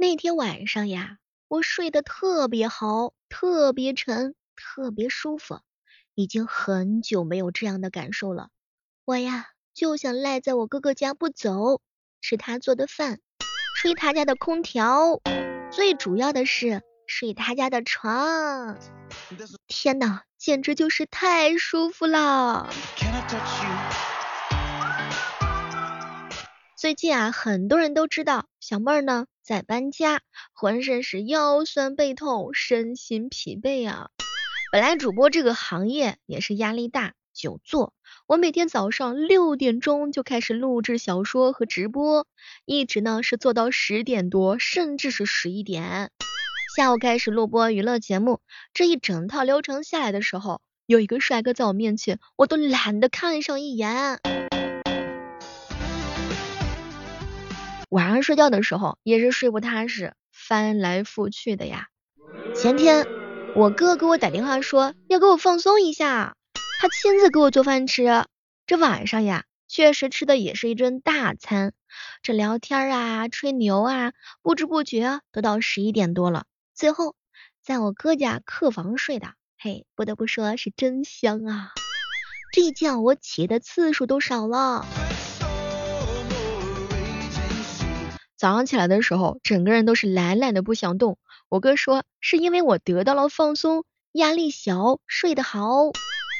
那天晚上呀，我睡得特别好，特别沉，特别舒服，已经很久没有这样的感受了。我呀，就想赖在我哥哥家不走，吃他做的饭，吹他家的空调，最主要的是睡他家的床。天呐，简直就是太舒服了！最近啊，很多人都知道小妹儿呢在搬家，浑身是腰酸背痛，身心疲惫啊。本来主播这个行业也是压力大，久坐。我每天早上六点钟就开始录制小说和直播，一直呢是做到十点多，甚至是十一点。下午开始录播娱乐节目，这一整套流程下来的时候，有一个帅哥在我面前，我都懒得看上一眼。晚上睡觉的时候也是睡不踏实，翻来覆去的呀。前天我哥给我打电话说要给我放松一下，他亲自给我做饭吃。这晚上呀，确实吃的也是一顿大餐。这聊天啊，吹牛啊，不知不觉都到十一点多了。最后在我哥家客房睡的，嘿，不得不说是真香啊。这一觉我起的次数都少了。早上起来的时候，整个人都是懒懒的不想动。我哥说是因为我得到了放松，压力小，睡得好。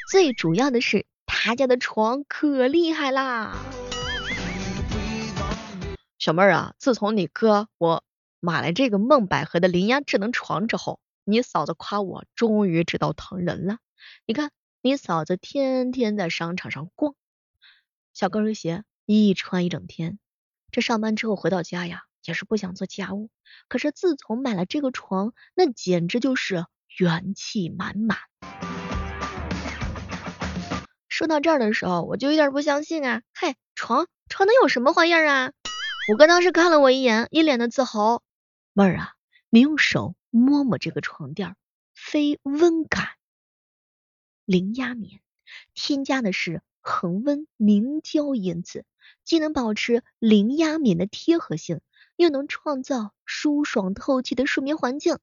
最主要的是他家的床可厉害啦。小妹儿啊，自从你哥我买了这个梦百合的灵压智能床之后，你嫂子夸我终于知道疼人了。你看你嫂子天天在商场上逛，小高跟鞋一穿一整天。这上班之后回到家呀，也是不想做家务。可是自从买了这个床，那简直就是元气满满。说到这儿的时候，我就有点不相信啊！嘿，床床能有什么花样啊？我哥当时看了我一眼，一脸的自豪。妹儿啊，你用手摸摸这个床垫，非温感零压棉，添加的是恒温凝胶因子。既能保持零压棉的贴合性，又能创造舒爽透气的睡眠环境。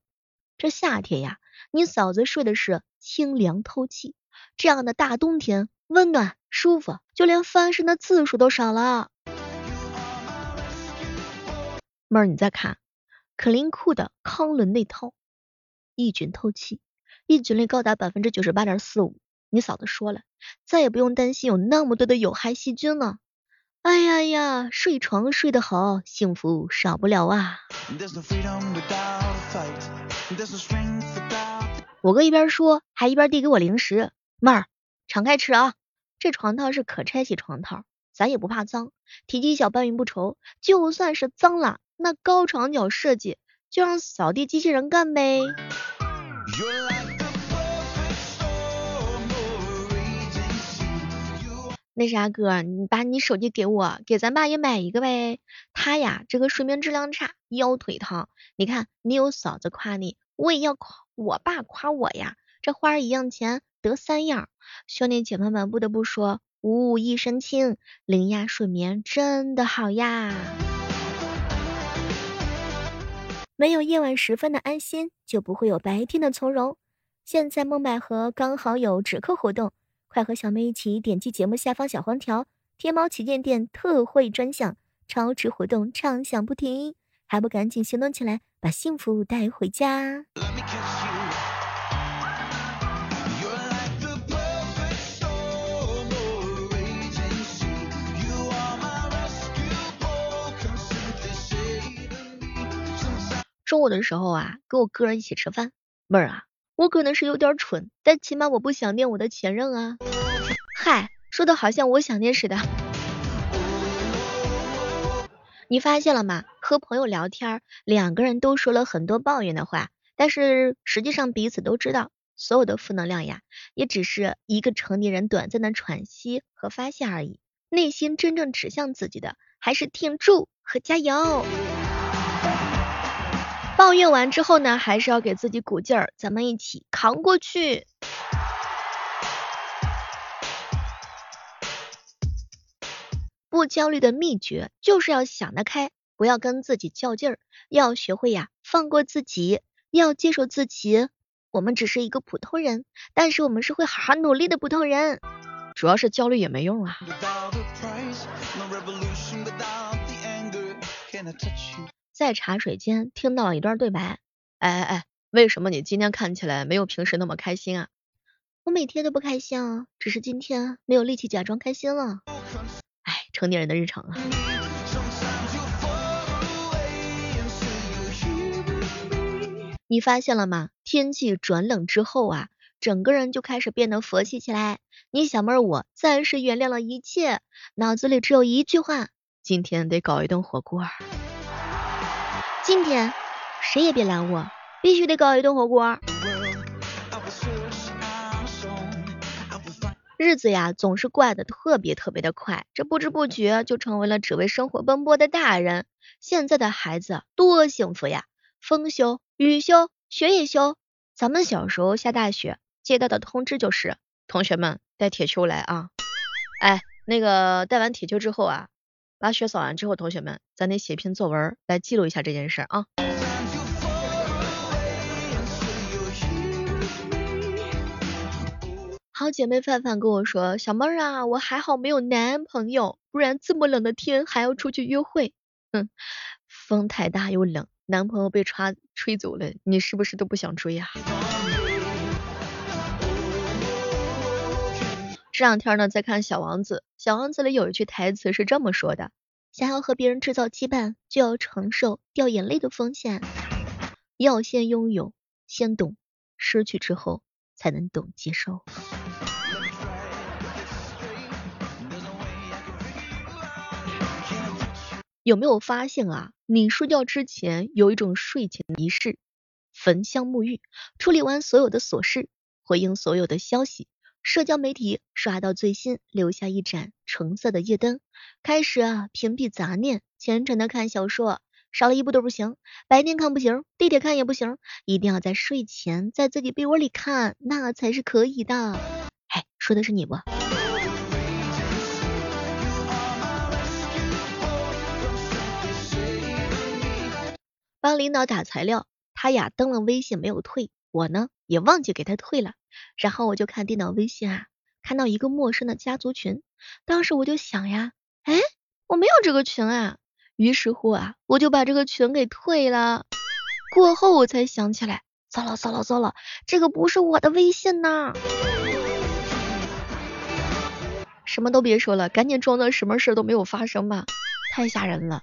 这夏天呀，你嫂子睡的是清凉透气，这样的大冬天温暖舒服，就连翻身的次数都少了。妹儿，你再看，可林库的康伦内套，抑菌透气，抑菌率高达百分之九十八点四五。你嫂子说了，再也不用担心有那么多的有害细菌了。哎呀呀，睡床睡得好，幸福少不了啊！我哥一边说，还一边递给我零食。妹儿，敞开吃啊！这床套是可拆洗床套，咱也不怕脏，体积小搬运不愁。就算是脏了，那高床脚设计就让扫地机器人干呗。那啥哥，你把你手机给我，给咱爸也买一个呗。他呀，这个睡眠质量差，腰腿疼。你看，你有嫂子夸你，我也要夸我爸夸我呀。这花一样钱得三样。兄弟姐妹们，不得不说，五五一身轻，零压睡眠真的好呀。没有夜晚时分的安心，就不会有白天的从容。现在梦百合刚好有折扣活动。快和小妹一起点击节目下方小黄条，天猫旗舰店特惠专享，超值活动畅享不停，还不赶紧行动起来，把幸福带回家！中午的时候啊，跟我哥一起吃饭，妹儿啊。我可能是有点蠢，但起码我不想念我的前任啊！嗨，说的好像我想念似的。你发现了吗？和朋友聊天，两个人都说了很多抱怨的话，但是实际上彼此都知道，所有的负能量呀，也只是一个成年人短暂的喘息和发泄而已。内心真正指向自己的，还是挺住和加油。抱怨完之后呢，还是要给自己鼓劲儿，咱们一起扛过去。不焦虑的秘诀就是要想得开，不要跟自己较劲儿，要学会呀放过自己，要接受自己。我们只是一个普通人，但是我们是会好好努力的普通人。主要是焦虑也没用啊。在茶水间听到了一段对白，哎哎哎，为什么你今天看起来没有平时那么开心啊？我每天都不开心啊，只是今天没有力气假装开心了。哎，成年人的日常啊。你发现了吗？天气转冷之后啊，整个人就开始变得佛系起来。你小妹儿，我暂时原谅了一切，脑子里只有一句话：今天得搞一顿火锅。今天谁也别拦我，必须得搞一顿火锅。日子呀，总是过得特别特别的快，这不知不觉就成为了只为生活奔波的大人。现在的孩子多幸福呀，风休雨休雪也休。咱们小时候下大雪，接到的通知就是同学们带铁锹来啊。哎，那个带完铁锹之后啊。把雪扫完之后，同学们，咱得写篇作文来记录一下这件事啊。好姐妹范范跟我说，小妹儿啊，我还好没有男朋友，不然这么冷的天还要出去约会。哼，风太大又冷，男朋友被吹吹走了，你是不是都不想追啊？这两天呢，在看《小王子》，《小王子》里有一句台词是这么说的：想要和别人制造羁绊，就要承受掉眼泪的风险。要先拥有，先懂，失去之后才能懂接受。有没有发现啊？你睡觉之前有一种睡前仪式，焚香沐浴，处理完所有的琐事，回应所有的消息。社交媒体刷到最新，留下一盏橙色的夜灯，开始啊屏蔽杂念，虔诚的看小说，少了一部都不行，白天看不行，地铁看也不行，一定要在睡前在自己被窝里看，那才是可以的。哎，说的是你不？帮领导打材料，他呀登了微信没有退，我呢也忘记给他退了。然后我就看电脑微信啊，看到一个陌生的家族群，当时我就想呀，哎，我没有这个群啊，于是乎啊，我就把这个群给退了。过后我才想起来，糟了糟了糟了，这个不是我的微信呐！什么都别说了，赶紧装作什么事都没有发生吧，太吓人了。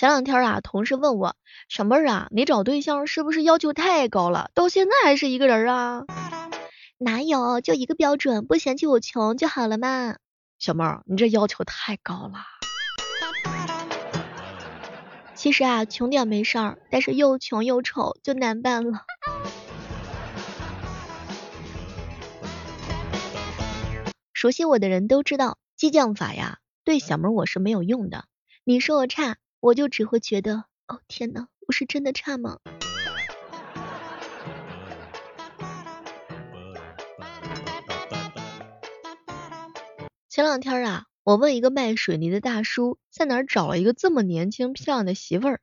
前两天啊，同事问我，小妹儿啊，你找对象是不是要求太高了？到现在还是一个人啊？哪有，就一个标准，不嫌弃我穷就好了嘛。小妹儿，你这要求太高了。其实啊，穷点没事儿，但是又穷又丑就难办了。熟悉我的人都知道，激将法呀，对小妹儿我是没有用的。你说我差。我就只会觉得，哦天呐，我是真的差吗？前两天啊，我问一个卖水泥的大叔，在哪儿找了一个这么年轻漂亮的媳妇儿？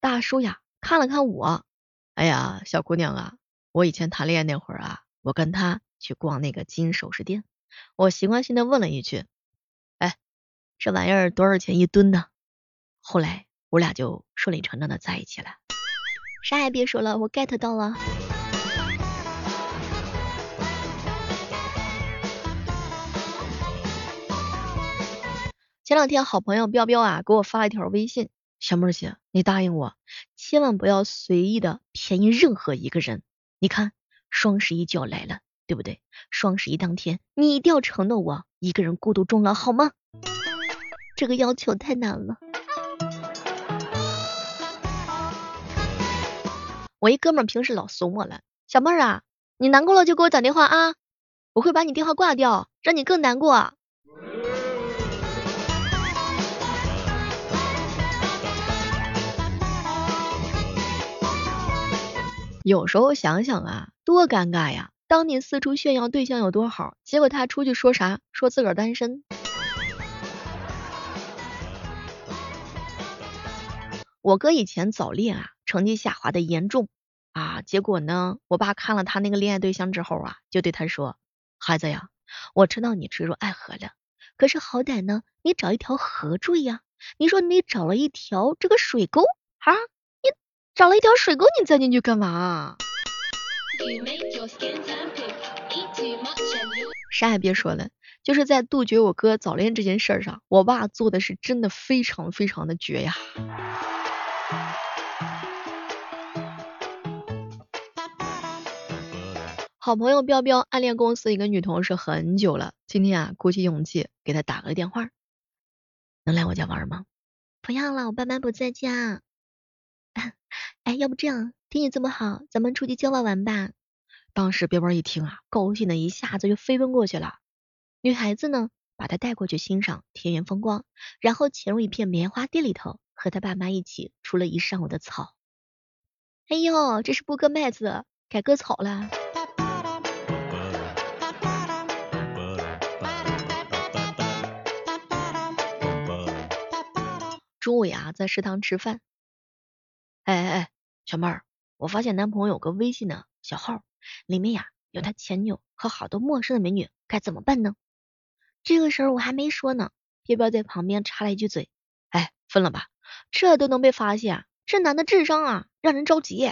大叔呀，看了看我，哎呀，小姑娘啊，我以前谈恋爱那会儿啊，我跟他去逛那个金首饰店，我习惯性的问了一句，哎，这玩意儿多少钱一吨呢？后来我俩就顺理成章的在一起了，啥也别说了，我 get 到了。前两天好朋友彪彪啊给我发了一条微信，小妹儿姐，你答应我，千万不要随意的便宜任何一个人。你看双十一就要来了，对不对？双十一当天你一定要承诺我一个人孤独终老，好吗？这个要求太难了。我一哥们平时老怂我了，小妹儿啊，你难过了就给我打电话啊，我会把你电话挂掉，让你更难过。有时候想想啊，多尴尬呀！当你四处炫耀对象有多好，结果他出去说啥？说自个儿单身。我哥以前早恋啊，成绩下滑的严重啊，结果呢，我爸看了他那个恋爱对象之后啊，就对他说：“孩子呀，我知道你坠入爱河了，可是好歹呢，你找一条河坠呀。你说你找了一条这个水沟啊，你找了一条水沟，你钻进去干嘛？”啥也别说了，就是在杜绝我哥早恋这件事上，我爸做的是真的非常非常的绝呀。好朋友彪彪暗恋公司一个女同事很久了，今天啊鼓起勇气给她打了个电话，能来我家玩吗？不要了，我爸妈不在家。哎，要不这样，天气这么好，咱们出去郊外玩吧。当时彪彪一听啊，高兴的一下子就飞奔过去了。女孩子呢，把他带过去欣赏田园风光，然后潜入一片棉花地里头，和他爸妈一起除了一上午的草。哎呦，这是不割麦子，改割草了。中午呀，在食堂吃饭。哎哎哎，小妹儿，我发现男朋友有个微信呢小号，里面呀有他前女友和好多陌生的美女，该怎么办呢？这个时候我还没说呢，彪彪在旁边插了一句嘴，哎，分了吧，这都能被发现，这男的智商啊，让人着急。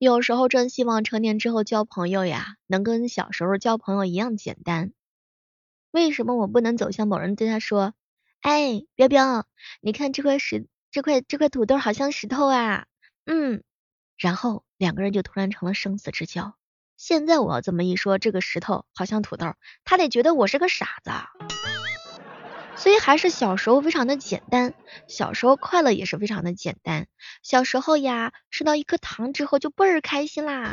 有时候真希望成年之后交朋友呀，能跟小时候交朋友一样简单。为什么我不能走向某人对他说：“哎，彪彪，你看这块石，这块这块土豆好像石头啊。”嗯，然后两个人就突然成了生死之交。现在我要这么一说，这个石头好像土豆，他得觉得我是个傻子。所以还是小时候非常的简单，小时候快乐也是非常的简单。小时候呀，吃到一颗糖之后就倍儿开心啦。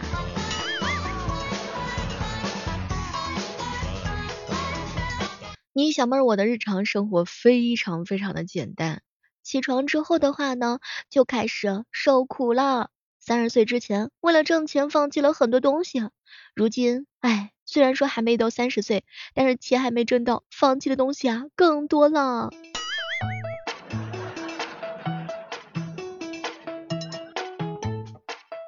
你小妹儿，我的日常生活非常非常的简单。起床之后的话呢，就开始受苦了。三十岁之前，为了挣钱放弃了很多东西，如今，哎。虽然说还没到三十岁，但是钱还没挣到，放弃的东西啊更多了。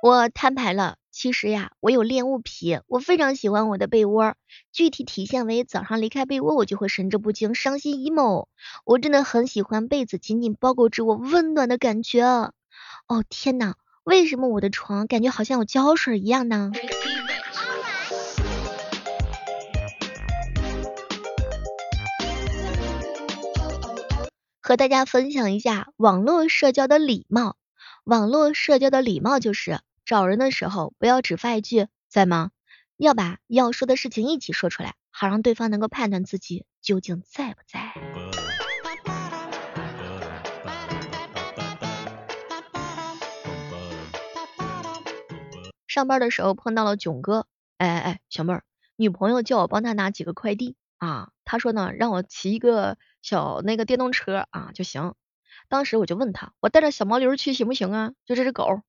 我摊牌了，其实呀，我有恋物癖，我非常喜欢我的被窝，具体体现为早上离开被窝，我就会神志不清、伤心 emo。我真的很喜欢被子紧紧包裹着我温暖的感觉。哦天呐，为什么我的床感觉好像有胶水一样呢？和大家分享一下网络社交的礼貌。网络社交的礼貌就是找人的时候不要只发一句在吗，要把要说的事情一起说出来，好让对方能够判断自己究竟在不在。上班的时候碰到了囧哥，哎哎哎，小妹儿，女朋友叫我帮她拿几个快递啊，他说呢让我骑一个。小那个电动车啊就行，当时我就问他，我带着小毛驴去行不行啊？就这只狗，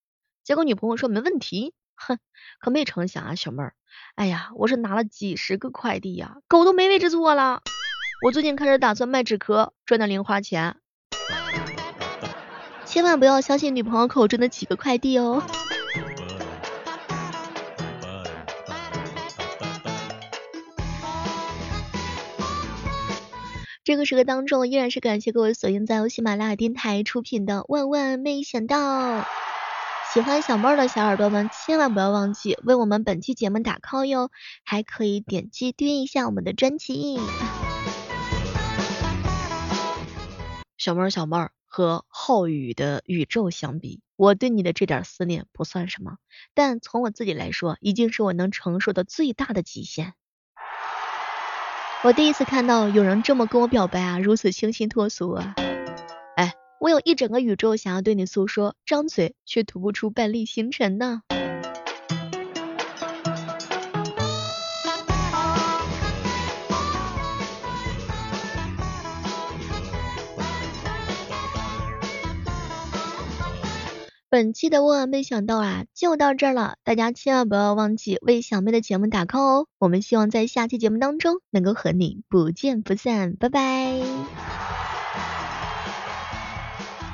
结果女朋友说没问题，哼，可没成想啊，小妹儿，哎呀，我是拿了几十个快递呀，狗都没位置坐了。我最近开始打算卖纸壳赚点零花钱，千万不要相信女朋友口中的几个快递哦。这个时刻当中，依然是感谢各位锁定在由喜马拉雅电台出品的《万万没想到》。喜欢小妹儿的小耳朵们，千万不要忘记为我们本期节目打 call 哟，还可以点击订阅一下我们的专辑。小妹儿，小妹儿，和浩宇的宇宙相比，我对你的这点思念不算什么，但从我自己来说，已经是我能承受的最大的极限。我第一次看到有人这么跟我表白啊，如此清新脱俗啊！哎，我有一整个宇宙想要对你诉说，张嘴却吐不出半粒星辰呢。本期的万万没想到啊，就到这儿了，大家千万不要忘记为小妹的节目打 call 哦。我们希望在下期节目当中能够和你不见不散，拜拜。